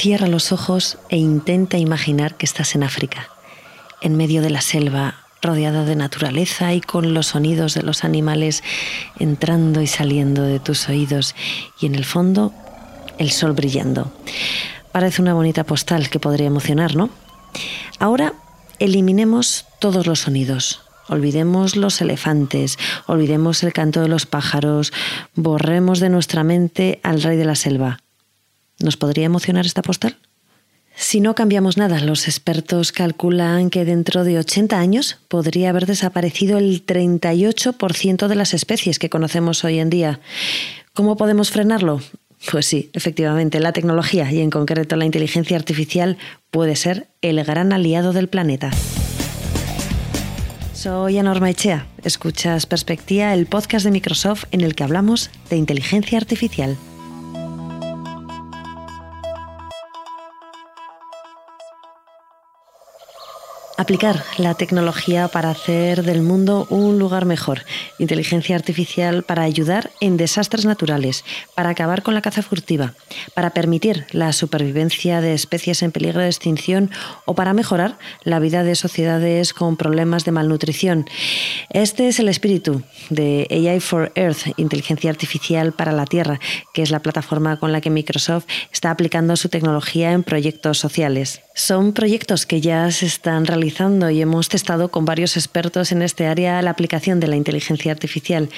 Cierra los ojos e intenta imaginar que estás en África, en medio de la selva, rodeada de naturaleza y con los sonidos de los animales entrando y saliendo de tus oídos y en el fondo el sol brillando. Parece una bonita postal que podría emocionar, ¿no? Ahora eliminemos todos los sonidos. Olvidemos los elefantes, olvidemos el canto de los pájaros, borremos de nuestra mente al rey de la selva. ¿Nos podría emocionar esta postal? Si no cambiamos nada, los expertos calculan que dentro de 80 años podría haber desaparecido el 38% de las especies que conocemos hoy en día. ¿Cómo podemos frenarlo? Pues sí, efectivamente, la tecnología y en concreto la inteligencia artificial puede ser el gran aliado del planeta. Soy Anorma Echea. Escuchas Perspectiva, el podcast de Microsoft en el que hablamos de inteligencia artificial. Aplicar la tecnología para hacer del mundo un lugar mejor. Inteligencia artificial para ayudar en desastres naturales, para acabar con la caza furtiva, para permitir la supervivencia de especies en peligro de extinción o para mejorar la vida de sociedades con problemas de malnutrición. Este es el espíritu de AI for Earth, Inteligencia Artificial para la Tierra, que es la plataforma con la que Microsoft está aplicando su tecnología en proyectos sociales. Son proyectos que ya se están realizando y hemos testado con varios expertos en este área la aplicación de la inteligencia artificial.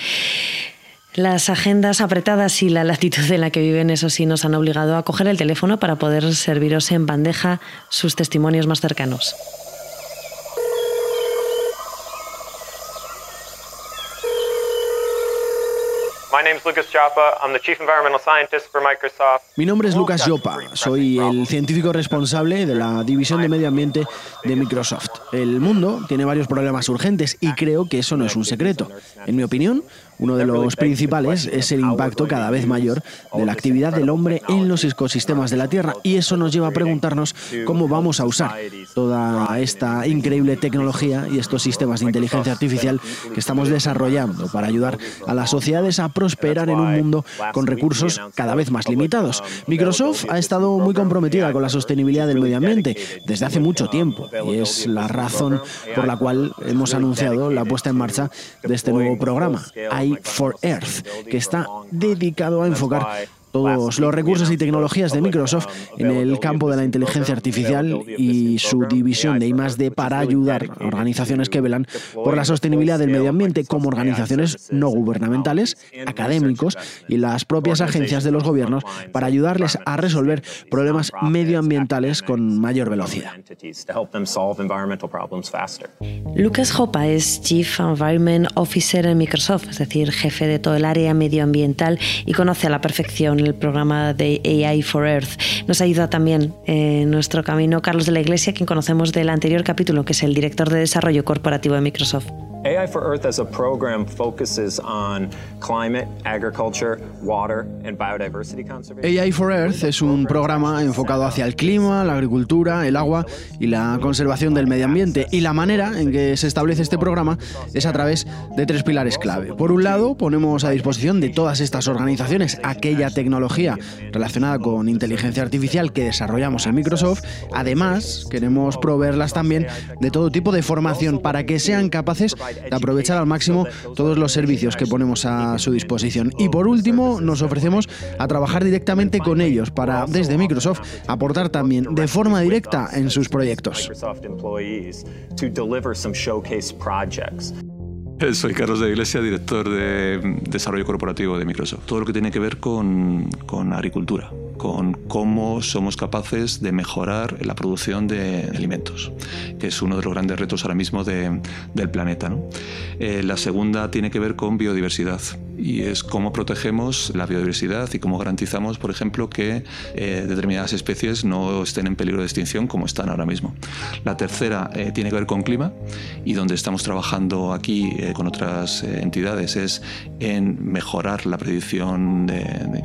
Las agendas apretadas y la latitud en la que viven, eso sí, nos han obligado a coger el teléfono para poder serviros en bandeja sus testimonios más cercanos. Mi nombre es Lucas Joppa, soy el científico responsable de la división de medio ambiente de Microsoft. El mundo tiene varios problemas urgentes y creo que eso no es un secreto. En mi opinión, uno de los principales es el impacto cada vez mayor de la actividad del hombre en los ecosistemas de la Tierra y eso nos lleva a preguntarnos cómo vamos a usar toda esta increíble tecnología y estos sistemas de inteligencia artificial que estamos desarrollando para ayudar a las sociedades a prosperar en un mundo con recursos cada vez más limitados. Microsoft ha estado muy comprometida con la sostenibilidad del medio ambiente desde hace mucho tiempo y es la razón por la cual hemos anunciado la puesta en marcha de este nuevo programa, AI for Earth, que está dedicado a enfocar todos los recursos y tecnologías de Microsoft en el campo de la inteligencia artificial y su división de I+D para ayudar a organizaciones que velan por la sostenibilidad del medio ambiente como organizaciones no gubernamentales, académicos y las propias agencias de los gobiernos para ayudarles a resolver problemas medioambientales con mayor velocidad. Lucas Hopa es Chief Environment Officer en Microsoft, es decir, jefe de todo el área medioambiental y conoce a la perfección el programa de AI for Earth. Nos ayuda también en nuestro camino Carlos de la Iglesia, quien conocemos del anterior capítulo, que es el director de desarrollo corporativo de Microsoft. AI for Earth as a program focuses on climate, agriculture, water and biodiversity conservation. AI for Earth es un programa enfocado hacia el clima, la agricultura, el agua y la conservación del medio ambiente. Y la manera en que se establece este programa es a través de tres pilares clave. Por un lado, ponemos a disposición de todas estas organizaciones aquella tecnología relacionada con inteligencia artificial que desarrollamos en Microsoft. Además, queremos proveerlas también de todo tipo de formación para que sean capaces de aprovechar al máximo todos los servicios que ponemos a su disposición. Y por último, nos ofrecemos a trabajar directamente con ellos para, desde Microsoft, aportar también de forma directa en sus proyectos. Soy Carlos de Iglesia, director de desarrollo corporativo de Microsoft. Todo lo que tiene que ver con, con agricultura con cómo somos capaces de mejorar la producción de alimentos, que es uno de los grandes retos ahora mismo del planeta. Eh, la segunda tiene que ver con biodiversidad y es cómo protegemos la biodiversidad y cómo garantizamos, por ejemplo, que eh, determinadas especies no estén en peligro de extinción como están ahora mismo. La tercera eh, tiene que ver con clima y donde estamos trabajando aquí con otras entidades es en mejorar la predicción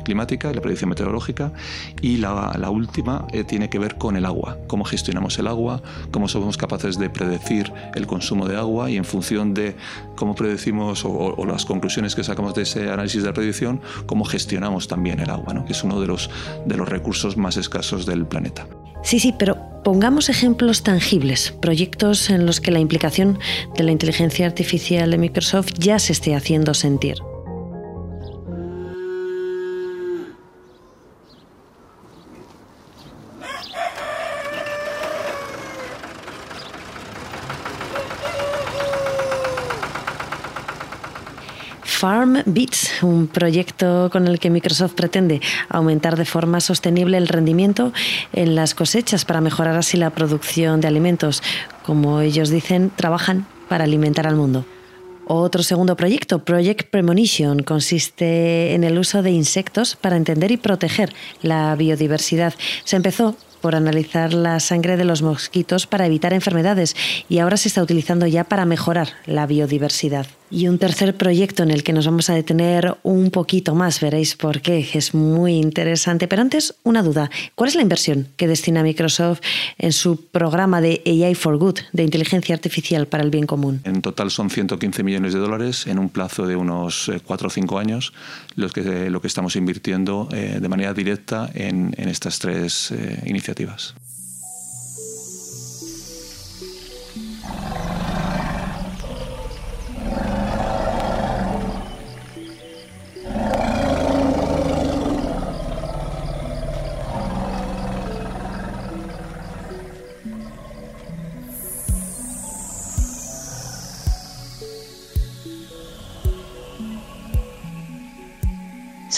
climática y la predicción meteorológica y la, última eh, tiene que ver con el agua, cómo gestionamos el agua, cómo somos capaces de predecir el consumo de agua y en función de cómo predecimos o, las conclusiones que sacamos de, ese análisis de predicción, cómo gestionamos también el agua, ¿no? que es uno de los, de los recursos más escasos del planeta. Sí, sí, pero pongamos ejemplos tangibles, proyectos en los que la implicación de la inteligencia artificial de Microsoft ya se esté haciendo sentir. Farm un proyecto con el que Microsoft pretende aumentar de forma sostenible el rendimiento en las cosechas para mejorar así la producción de alimentos. Como ellos dicen, trabajan para alimentar al mundo. Otro segundo proyecto, Project Premonition, consiste en el uso de insectos para entender y proteger la biodiversidad. Se empezó por analizar la sangre de los mosquitos para evitar enfermedades y ahora se está utilizando ya para mejorar la biodiversidad. Y un tercer proyecto en el que nos vamos a detener un poquito más, veréis por qué, es muy interesante. Pero antes, una duda. ¿Cuál es la inversión que destina Microsoft en su programa de AI for Good, de inteligencia artificial para el bien común? En total son 115 millones de dólares en un plazo de unos 4 eh, o 5 años, lo que, lo que estamos invirtiendo eh, de manera directa en, estas tres eh, iniciativas.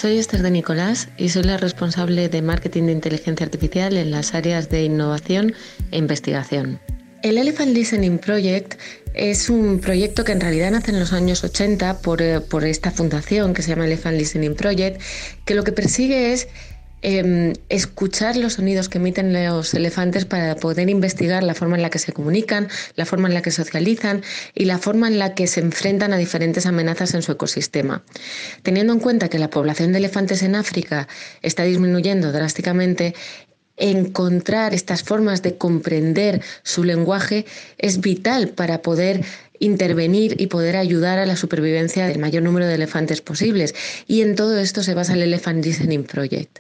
Soy Esther de Nicolás y soy la responsable de marketing de inteligencia artificial en las áreas de innovación e investigación. El Elephant Listening Project es un proyecto que en realidad nace en los años 80 por, eh, por esta fundación que se llama Elephant Listening Project, que lo que persigue es Em, escuchar los sonidos que emiten los elefantes para poder investigar la forma en la que se comunican, la forma en la que socializan y la forma en la que se enfrentan a diferentes amenazas en su ecosistema. Teniendo en cuenta que la población de elefantes en África está disminuyendo drásticamente, encontrar estas formas de comprender su lenguaje es vital para poder intervenir y poder ayudar a la supervivencia del mayor número de elefantes posibles. Y en todo esto se basa el Elephant Listening Project.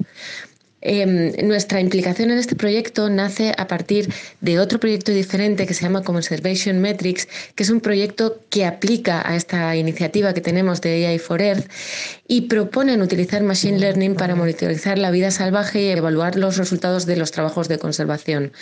Em, nuestra implicación en este proyecto nace a partir de otro proyecto diferente que se llama Conservation Metrics, que es un proyecto que aplica a esta iniciativa que tenemos de AI for Earth y proponen utilizar Machine Learning para monitorizar la vida salvaje y evaluar los resultados de los trabajos de conservación.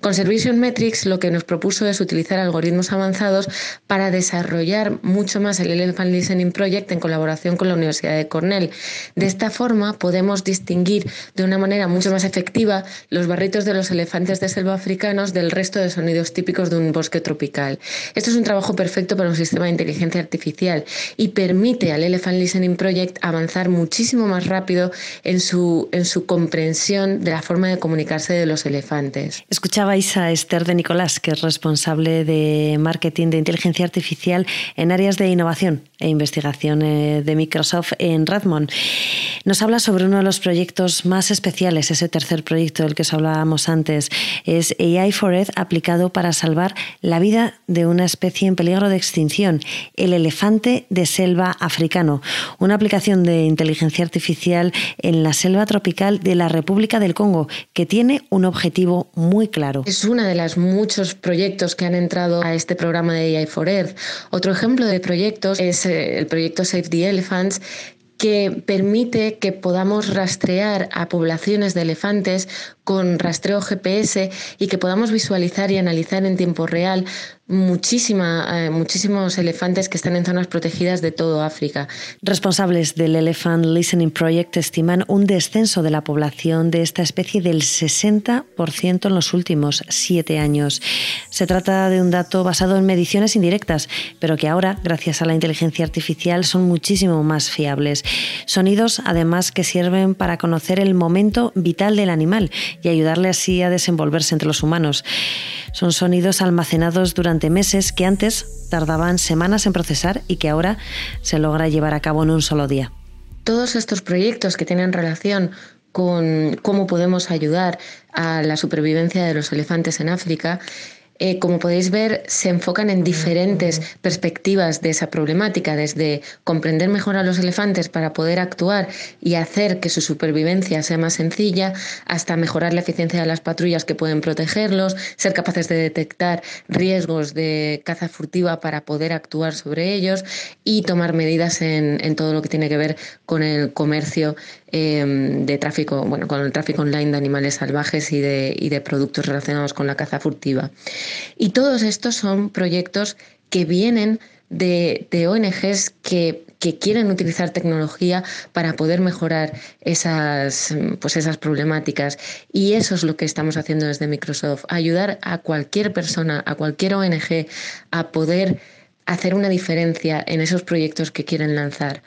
Conservation Metrics lo que nos propuso es utilizar algoritmos avanzados para desarrollar mucho más el Elephant Listening Project en colaboración con la Universidad de Cornell. De esta forma podemos distinguir de una manera manera mucho más efectiva los barritos de los elefantes de selva africanos del resto de sonidos típicos de un bosque tropical. Esto es un trabajo perfecto para un sistema de inteligencia artificial y permite al Elephant Listening Project avanzar muchísimo más rápido en su, en su comprensión de la forma de comunicarse de los elefantes. Escuchabais a Esther de Nicolás, que es responsable de marketing de inteligencia artificial en áreas de innovación e investigación eh, de Microsoft en Redmond. Nos habla sobre uno de los proyectos más especiales, ese tercer proyecto del que os hablábamos antes, es AI for aplicado para salvar la vida de una especie en peligro de extinción, el elefante de selva africano, una aplicación de inteligencia artificial en la selva tropical de la República del Congo que tiene un objetivo muy claro. Es uno de los muchos proyectos que han entrado a este programa de AI for Earth. Otro ejemplo de proyectos es eh, el proyecto Save the Elephants, que permite que podamos rastrear a poblaciones de elefantes con rastreo GPS y que podamos visualizar y analizar en tiempo real muchísima, eh, muchísimos elefantes que están en zonas protegidas de todo África. Responsables del Elephant Listening Project estiman un descenso de la población de esta especie del 60% en los últimos siete años. Se trata de un dato basado en mediciones indirectas, pero que ahora, gracias a la inteligencia artificial, son muchísimo más fiables. Sonidos, además, que sirven para conocer el momento vital del animal y ayudarle así a desenvolverse entre los humanos. Son sonidos almacenados durante meses que antes tardaban semanas en procesar y que ahora se logra llevar a cabo en un solo día. Todos estos proyectos que tienen relación con cómo podemos ayudar a la supervivencia de los elefantes en África eh, como podéis ver, se enfocan en diferentes perspectivas de esa problemática, desde comprender mejor a los elefantes para poder actuar y hacer que su supervivencia sea más sencilla, hasta mejorar la eficiencia de las patrullas que pueden protegerlos, ser capaces de detectar riesgos de caza furtiva para poder actuar sobre ellos y tomar medidas en, todo lo que tiene que ver con el comercio em, de tráfico, bueno, con el tráfico online de animales salvajes y de, y de productos relacionados con la caza furtiva. Y todos estos son proyectos que vienen de, ONGs que, quieren utilizar tecnología para poder mejorar esas, pues esas problemáticas. Y eso es lo que estamos haciendo desde Microsoft, ayudar a cualquier persona, a cualquier ONG a poder hacer una diferencia en esos proyectos que quieren lanzar.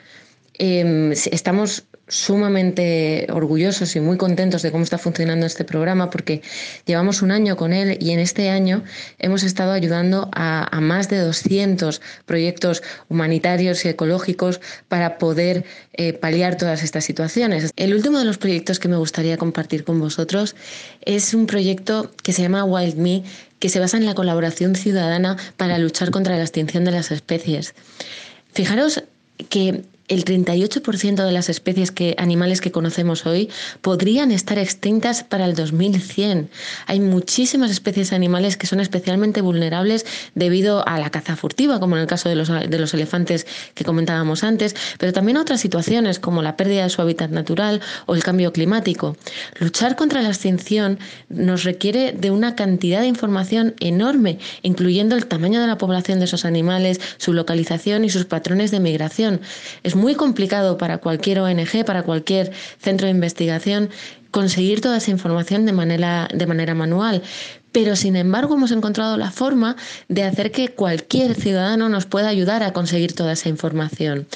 Em, estamos sumamente orgullosos y muy contentos de cómo está funcionando este programa porque llevamos un año con él y en este año hemos estado ayudando a, más de 200 proyectos humanitarios y ecológicos para poder eh, paliar todas estas situaciones. El último de los proyectos que me gustaría compartir con vosotros es un proyecto que se llama Wild Me que se basa en la colaboración ciudadana para luchar contra la extinción de las especies. Fijaros que el 38% de las especies que, animales que conocemos hoy podrían estar extintas para el 2100. Hay muchísimas especies animales que son especialmente vulnerables debido a la caza furtiva, como en el caso de los, de los elefantes que comentábamos antes, pero también otras situaciones como la pérdida de su hábitat natural o el cambio climático. Luchar contra la extinción nos requiere de una cantidad de información enorme, incluyendo el tamaño de la población de esos animales, su localización y sus patrones de migración. Es muy complicado para cualquier ONG, para cualquier centro de investigación, conseguir toda esa información de manera, de manera manual. Pero sin embargo hemos encontrado la forma de hacer que cualquier ciudadano nos pueda ayudar a conseguir toda esa información.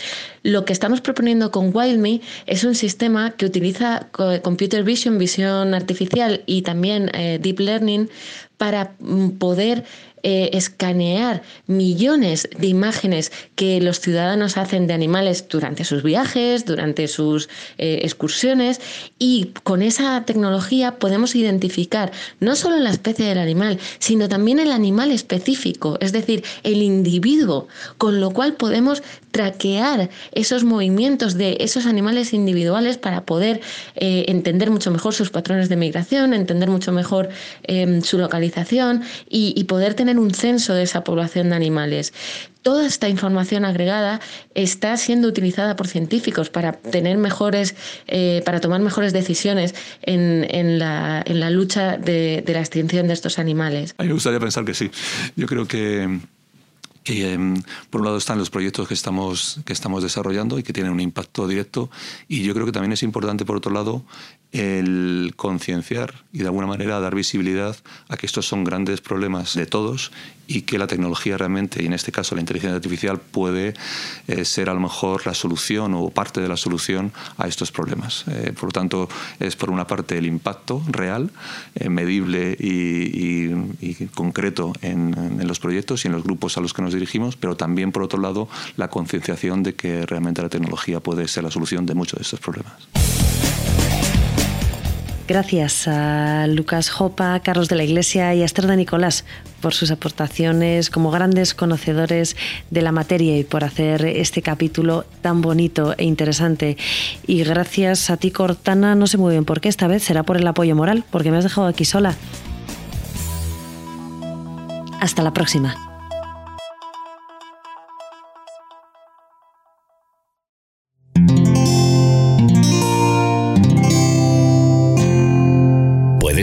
Lo que estamos proponiendo con WildMe es un sistema que utiliza computer vision, visión artificial y también eh, deep learning para mm, poder eh, escanear millones de imágenes que los ciudadanos hacen de animales durante sus viajes, durante sus eh, excursiones y con esa tecnología podemos identificar no solo la especie del animal, sino también el animal específico, es decir, el individuo, con lo cual podemos traquear esos movimientos de esos animales individuales para poder eh, entender mucho mejor sus patrones de migración, entender mucho mejor em, su localización y poder tener un censo de esa población de animales. Toda esta información agregada está siendo utilizada por científicos para tener mejores, eh, para tomar mejores decisiones en, la, lucha de, la extinción de estos animales. A mí me gustaría pensar que sí. Yo creo que em, por un lado están los proyectos que estamos, que estamos desarrollando y que tienen un impacto directo. Y yo creo que también es importante, por otro lado, el concienciar y de alguna manera dar visibilidad a que estos son grandes problemas de todos y que la tecnología realmente, y en este caso la inteligencia artificial, puede eh, ser a lo mejor la solución o parte de la solución a estos problemas. Eh, por lo tanto, es por una parte el impacto real, eh, medible y, concreto en, en, los proyectos y en los grupos a los que nos dirigimos, pero también por otro lado la concienciación de que realmente la tecnología puede ser la solución de muchos de estos problemas. Gracias a Lucas Jopa, Carlos de la Iglesia y a Esther de Nicolás por sus aportaciones como grandes conocedores de la materia y por hacer este capítulo tan bonito e interesante. Y gracias a ti, Cortana, no sé muy bien por qué, esta vez será por el apoyo moral, porque me has dejado aquí sola. Hasta la próxima.